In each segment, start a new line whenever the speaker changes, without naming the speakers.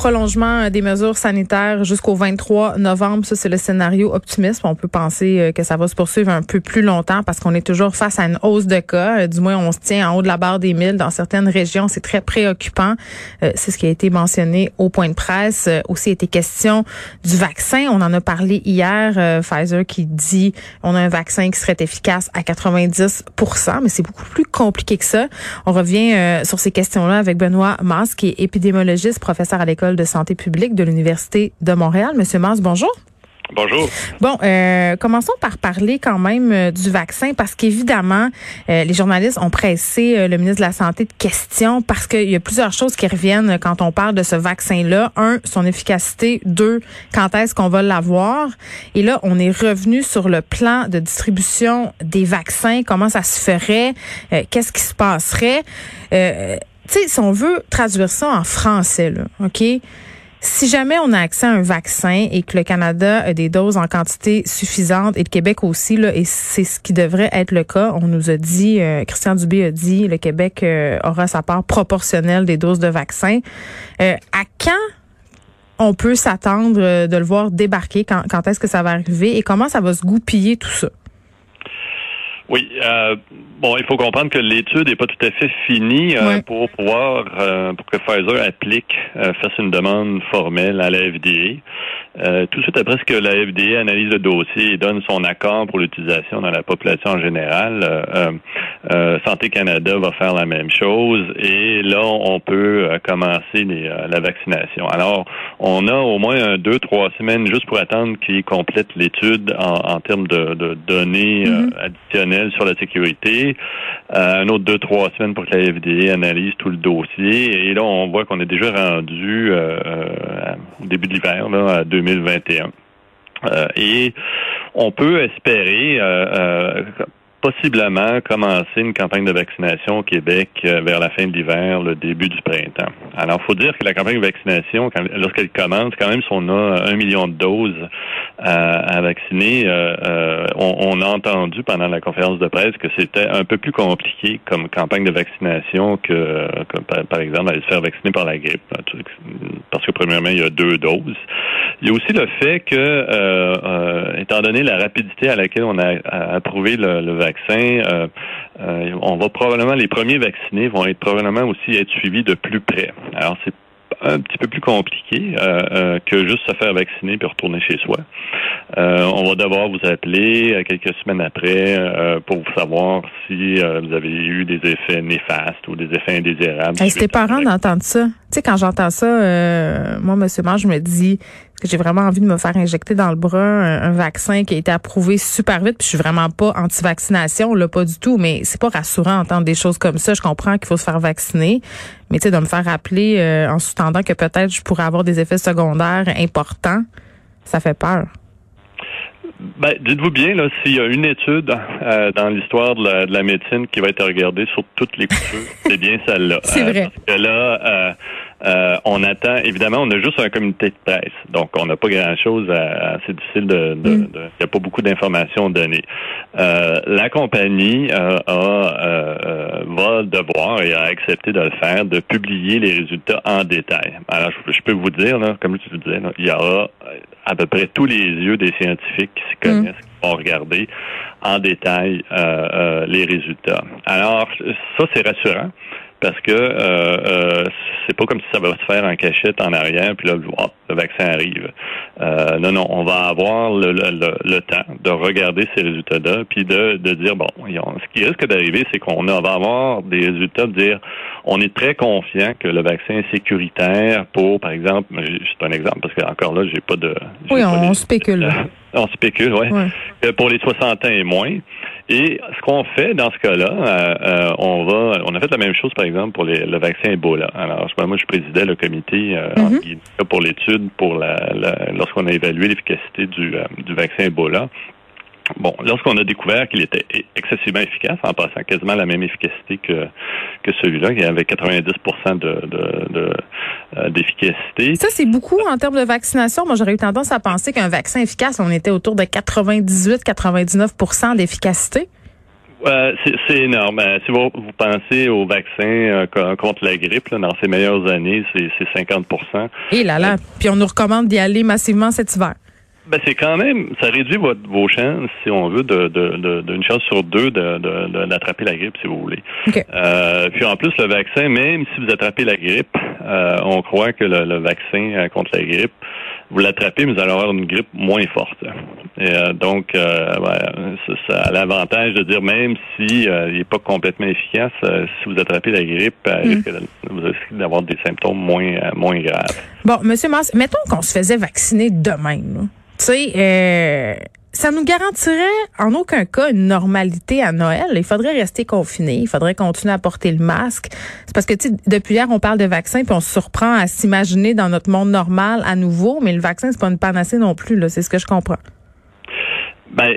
prolongement des mesures sanitaires jusqu'au 23 novembre. Ça, c'est le scénario optimiste. On peut penser euh, que ça va se poursuivre un peu plus longtemps parce qu'on est toujours face à une hausse de cas. Euh, du moins, on se tient en haut de la barre des 1000 dans certaines régions. C'est très préoccupant. Euh, c'est ce qui a été mentionné au point de presse. Aussi, été question du vaccin. On en a parlé hier. Pfizer qui dit on a un vaccin qui serait efficace à 90% mais c'est beaucoup plus compliqué que ça. On revient sur ces questions-là avec Benoît Mas, qui est épidémiologiste, professeur à l'école de santé publique de l'Université de Montréal. Monsieur Mars, bonjour.
Bonjour.
Bon, euh, commençons par parler quand même euh, du vaccin parce qu'évidemment, euh, les journalistes ont pressé le ministre de la Santé de questions parce qu'il y a plusieurs choses qui reviennent quand on parle de ce vaccin-là. Un, son efficacité. Deux, quand est-ce qu'on va l'avoir? Et là, on est revenu sur le plan de distribution des vaccins. Comment ça se ferait? Qu'est-ce qui se passerait? Sais, si on veut traduire ça en français, là, OK? Si jamais on a accès à un vaccin et que le Canada a des doses en quantité suffisante et le Québec aussi, là, et c'est ce qui devrait être le cas, on nous a dit, euh, Christian Dubé a dit, le Québec euh, aura sa part proportionnelle des doses de vaccins. Euh, à quand on peut s'attendre de le voir débarquer? Quand, quand est-ce que ça va arriver? Et comment ça va se goupiller tout ça?
Oui, euh, bon, il faut comprendre que l'étude n'est pas tout à fait finie euh, pour pouvoir, euh, pour que Pfizer applique, euh, fasse une demande formelle à la FDA. tout de suite après ce que la FDA analyse le dossier et donne son accord pour l'utilisation dans la population en général, Santé Canada va faire la même chose et là, on peut commencer la vaccination. Alors, on a au moins deux, trois semaines juste pour attendre qu'il complète l'étude en, termes de, données mm-hmm. additionnelles sur la sécurité. Euh, un autre deux, trois semaines pour que la FDA analyse tout le dossier. Et là, on voit qu'on est déjà rendu euh, euh, au début de l'hiver, là, à 2021. et on peut espérer possiblement commencer une campagne de vaccination au Québec euh, vers la fin de l'hiver, le début du printemps. Alors, faut dire que la campagne de vaccination, lorsqu'elle commence, quand même, si on a un million de doses euh, à vacciner, euh, on, a entendu pendant la conférence de presse que c'était un peu plus compliqué comme campagne de vaccination que, par, exemple, aller se faire vacciner par la grippe. Parce que, premièrement, il y a deux doses. Il y a aussi le fait que, étant donné la rapidité à laquelle on a approuvé le, le vaccin, euh, euh, on va probablement, les premiers vaccinés vont être probablement aussi être suivis de plus près. Alors, c'est un petit peu plus compliqué euh, que juste se faire vacciner puis retourner chez soi. on va devoir vous appeler quelques semaines après pour savoir si vous avez eu des effets néfastes ou des effets indésirables.
C'était parents d'entendre ça. Tu sais, quand j'entends ça, moi, Monsieur Mange, je me dis j'ai vraiment envie de me faire injecter dans le bras un, vaccin qui a été approuvé super vite. Puis je suis vraiment pas anti-vaccination, là, pas du tout. Mais c'est pas rassurant d'entendre des choses comme ça. Je comprends qu'il faut se faire vacciner, mais tu sais, de me faire rappeler euh, en sous-tendant que peut-être je pourrais avoir des effets secondaires importants, ça fait peur.
Ben, dites-vous bien, là, s'il y a une étude euh, dans l'histoire de la, médecine qui va être regardée sur toutes les coutures, c'est bien celle-là.
C'est vrai.
Euh, parce que là, euh, on attend, évidemment, on a juste un comité de presse, donc on n'a pas grand-chose à, c'est difficile de, de, mm. il n'y a pas beaucoup d'informations données. Euh, la compagnie euh, a, va devoir et a accepté de le faire, de publier les résultats en détail. Alors, je, peux vous dire, là, comme je vous disais, il y aura à peu près tous les yeux des scientifiques qui se mm. connaissent, qui vont regarder en détail les résultats. Alors, ça, c'est rassurant parce que euh, euh, c'est pas comme si ça va se faire en cachette en arrière, puis là, le vaccin arrive. Euh, non, non, on va avoir le, le, le temps de regarder ces résultats-là, puis de, de dire, bon, ce qui risque d'arriver, c'est qu'on va avoir des résultats de dire, on est très confiant que le vaccin est sécuritaire pour, par exemple, c'est un exemple, parce que encore là, j'ai pas de...
Oui, on, spécule.
on spécule, oui. Ouais. Pour les 60 ans et moins. Et ce qu'on fait dans ce cas-là, euh, euh, on va, on a fait la même chose par exemple pour le vaccin Ebola. Alors, moi, je présidais le comité euh, mm-hmm. pour l'étude pour la, lorsqu'on a évalué l'efficacité du, du vaccin Ebola. Bon, lorsqu'on a découvert qu'il était excessivement efficace, en passant quasiment la même efficacité que, que celui-là, qui avait 90 de, de, euh, d'efficacité.
Ça, c'est beaucoup en termes de vaccination. Moi, j'aurais eu tendance à penser qu'un vaccin efficace, on était autour de 98-99% d'efficacité.
Euh, c'est énorme. Euh, si vous, pensez au vaccin euh, contre la grippe, là, dans ses meilleures années, c'est 50%
Et là là, puis on nous recommande d'y aller massivement cet hiver.
Ben c'est quand même, ça réduit votre, vos chances, si on veut, de, de, d'une chance sur deux de, d'attraper la grippe, si vous voulez. Euh, puis en plus, le vaccin, même si vous attrapez la grippe, euh, on croit que le, vaccin euh, contre la grippe, vous l'attrapez, mais vous allez avoir une grippe moins forte. Et, donc, ça, a l'avantage de dire, même si il n'est pas complètement efficace, si vous attrapez la grippe, mm. vous risquez d'avoir des symptômes moins, moins graves.
Bon, Monsieur Mars, mettons qu'on se faisait vacciner demain. Là. Tu sais, euh, ça nous garantirait en aucun cas une normalité à Noël. Il faudrait rester confiné, il faudrait continuer à porter le masque. C'est parce que depuis hier, on parle de vaccin puis on se surprend à s'imaginer dans notre monde normal à nouveau, mais le vaccin c'est pas une panacée non plus c'est ce que je comprends.
Ben,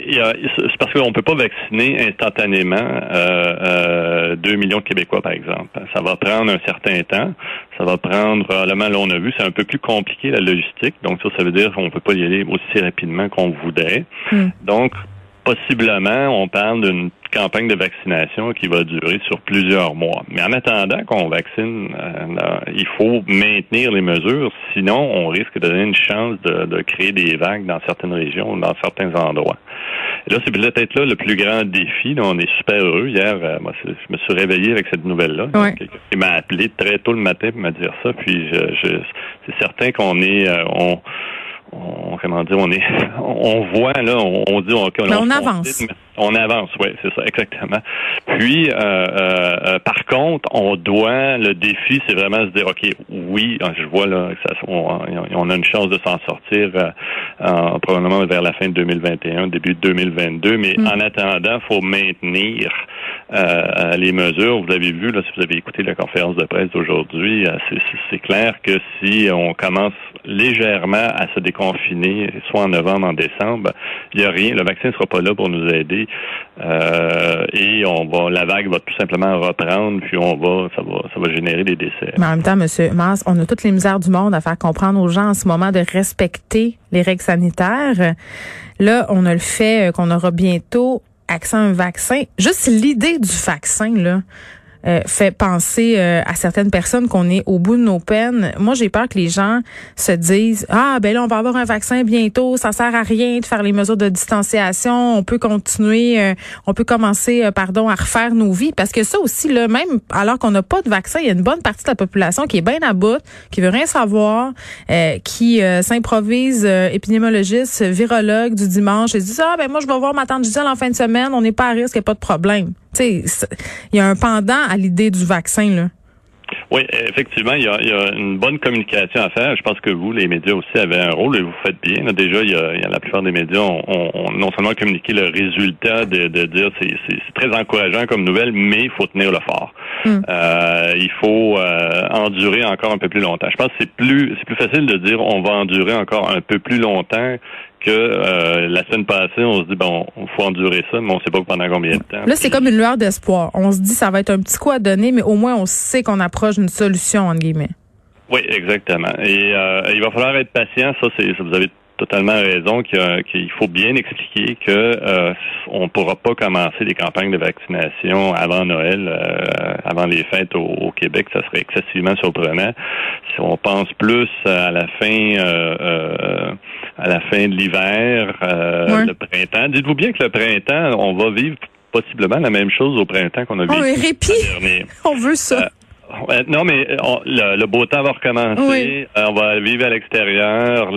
c'est parce qu'on ne peut pas vacciner instantanément euh, 2 euh, millions de Québécois, par exemple. Ça va prendre un certain temps. Ça va prendre, probablement, là, on a vu, c'est un peu plus compliqué, la logistique. Donc, ça, ça veut dire qu'on peut pas y aller aussi rapidement qu'on voudrait. Hmm. Donc, possiblement, on parle d'une campagne de vaccination qui va durer sur plusieurs mois. Mais en attendant qu'on vaccine, euh, il faut maintenir les mesures, sinon on risque de donner une chance de, créer des vagues dans certaines régions, dans certains endroits. Et là, c'est peut-être là le plus grand défi. on est super heureux. Hier, euh, moi, je me suis réveillé avec cette nouvelle-là. Quelqu'un m'a appelé très tôt le matin pour me dire ça. Puis, je, c'est certain qu'on est, euh, on, on, comment dire, on est, on voit là, on, dit,
on, on, avance.
On avance, oui, c'est ça, exactement. Puis, euh, euh, euh, par contre, on doit, le défi, c'est vraiment se dire, OK, oui, je vois là, ça, on, a une chance de s'en sortir probablement vers la fin de 2021, début de 2022, mais mm. en attendant, il faut maintenir les mesures. Vous avez vu, là, si vous avez écouté la conférence de presse d'aujourd'hui, c'est clair que si on commence légèrement à se déconfiner, soit en novembre, en décembre, il n'y a rien, le vaccin ne sera pas là pour nous aider. Euh, et on la vague va tout simplement reprendre, puis on va, ça va, ça va générer des décès.
Mais en même temps, Monsieur Mars, on a toutes les misères du monde à faire comprendre aux gens en ce moment de respecter les règles sanitaires. Là, on a le fait euh, qu'on aura bientôt accès à un vaccin. Juste l'idée du vaccin, là. Euh, fait penser euh, à certaines personnes qu'on est au bout de nos peines. Moi, j'ai peur que les gens se disent ah ben là on va avoir un vaccin bientôt, ça sert à rien de faire les mesures de distanciation, on peut continuer, euh, on peut commencer pardon à refaire nos vies parce que ça aussi là même alors qu'on n'a pas de vaccin, il y a une bonne partie de la population qui est bien à bout, qui veut rien savoir, qui s'improvise épidémiologiste, virologue du dimanche et dit ah ben moi je vais voir ma tante Gisèle en fin de semaine, on n'est pas à risque, n'y a pas de problème. Il y a un pendant à l'idée du vaccin, là.
Oui, effectivement, il y, a, une bonne communication à faire. Je pense que vous, les médias aussi, avez un rôle et vous faites bien. Déjà, il y, a, la plupart des médias ont, non seulement communiqué le résultat de, de dire c'est, c'est très encourageant comme nouvelle, mais il faut tenir le fort. Hmm. Euh, il faut euh, endurer encore un peu plus longtemps. Je pense que c'est plus c'est plus facile de dire on va endurer encore un peu plus longtemps que euh, la semaine passée, on se dit bon, il faut endurer ça, mais on ne sait pas pendant combien de temps.
Là, c'est comme une lueur d'espoir. On se dit ça va être un petit coup à donner, mais au moins on sait qu'on approche d'une solution entre guillemets.
Oui, exactement. Et euh, il va falloir être patient. Ça, c'est vous avez totalement raison qu'il faut bien expliquer que euh, on pourra pas commencer des campagnes de vaccination avant Noël, euh, avant les fêtes au, Québec, ça serait excessivement surprenant. Si on pense plus à la fin euh, à la fin de l'hiver, le printemps, dites-vous bien que le printemps, on va vivre possiblement la même chose au printemps qu'on a
oh,
vécu.
un répit. On veut ça
non, mais euh, le, beau temps va recommencer. Euh, on va vivre à l'extérieur.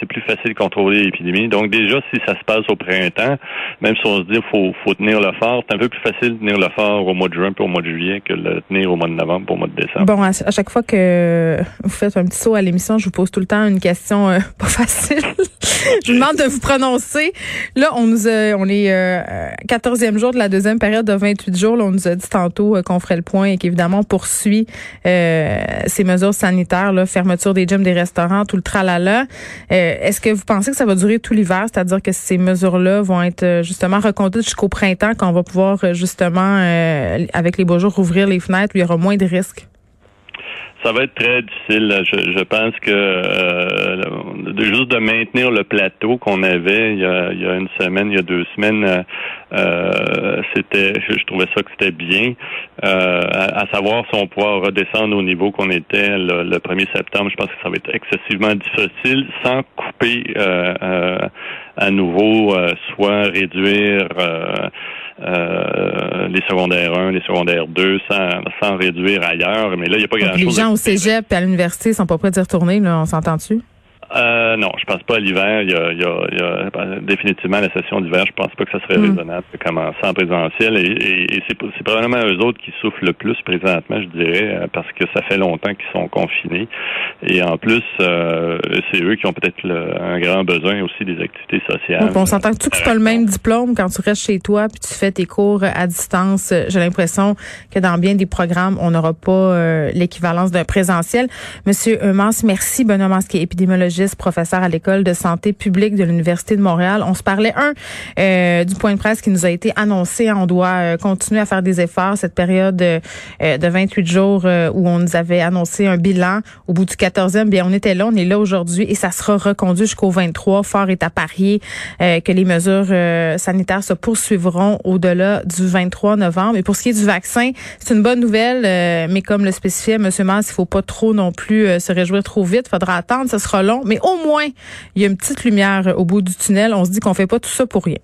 C'est plus facile de contrôler l'épidémie. Donc déjà, si ça se passe au printemps, même si on se dit faut faut tenir le fort, c'est un peu plus facile de tenir le fort au mois de juin puis au mois de juillet que de le tenir au mois de novembre pour au mois de décembre.
Bon, à, chaque fois que vous faites un petit saut à l'émission, je vous pose tout le temps une question euh, pas facile. je vous demande de vous prononcer. Là, on nous on est 14e jour de la deuxième période de 28 jours. Là, on nous a dit tantôt qu'on ferait le point et qu'évidemment pour poursuit ces mesures sanitaires, fermeture des gyms, des restaurants, tout le tralala. Est-ce que vous pensez que ça va durer tout l'hiver, c'est-à-dire que ces mesures-là vont être justement reconduites jusqu'au printemps, quand on va pouvoir justement, avec les beaux jours, ouvrir les fenêtres, où il y aura moins de risques?
ça va être très difficile. Je, pense que euh, juste de maintenir le plateau qu'on avait il y, a, une semaine, il y a deux semaines, euh, euh, c'était, je, trouvais ça que c'était bien. À, savoir si on pourra redescendre au niveau qu'on était le, le, 1er septembre, je pense que ça va être excessivement difficile sans couper à nouveau, soit réduire euh, les secondaires 1, les secondaires 2, sans, sans réduire ailleurs. Mais là, il n'y a pas grand-chose.
Les gens au cégep et à l'université sont pas prêts d'y retourner, là, on s'entend-tu?
Euh, non, je pense pas à l'hiver. Il y a, il y a, il y a ben, définitivement la session d'hiver. Je pense pas que ça serait mm. raisonnable de commencer en présentiel. Et, et, c'est, c'est probablement eux autres qui souffrent le plus présentement, je dirais, euh, parce que ça fait longtemps qu'ils sont confinés. Et en plus, euh, c'est eux qui ont peut-être un grand besoin aussi des activités sociales.
on s'entend que tu n'as pas le même diplôme quand tu restes chez toi puis tu fais tes cours à distance. J'ai l'impression que dans bien des programmes, on n'aura pas euh, l'équivalence d'un présentiel. Monsieur Mans, merci. Benoît Mans, qui est professeur à l'école de santé publique de l'Université de Montréal. On se parlait, un, euh, du point de presse qui nous a été annoncé. On doit euh, continuer à faire des efforts. Cette période euh, de 28 jours où on nous avait annoncé un bilan au bout du 14e, bien, on était là, on est là aujourd'hui et ça sera reconduit jusqu'au 23. Fort est à parier que les mesures sanitaires se poursuivront au-delà du 23 novembre. Et pour ce qui est du vaccin, c'est une bonne nouvelle, mais comme le spécifiait M. Mars, il faut pas trop non plus se réjouir trop vite. Faudra attendre, ce sera long mais au moins, il y a une petite lumière au bout du tunnel. On se dit qu'on fait pas tout ça pour rien.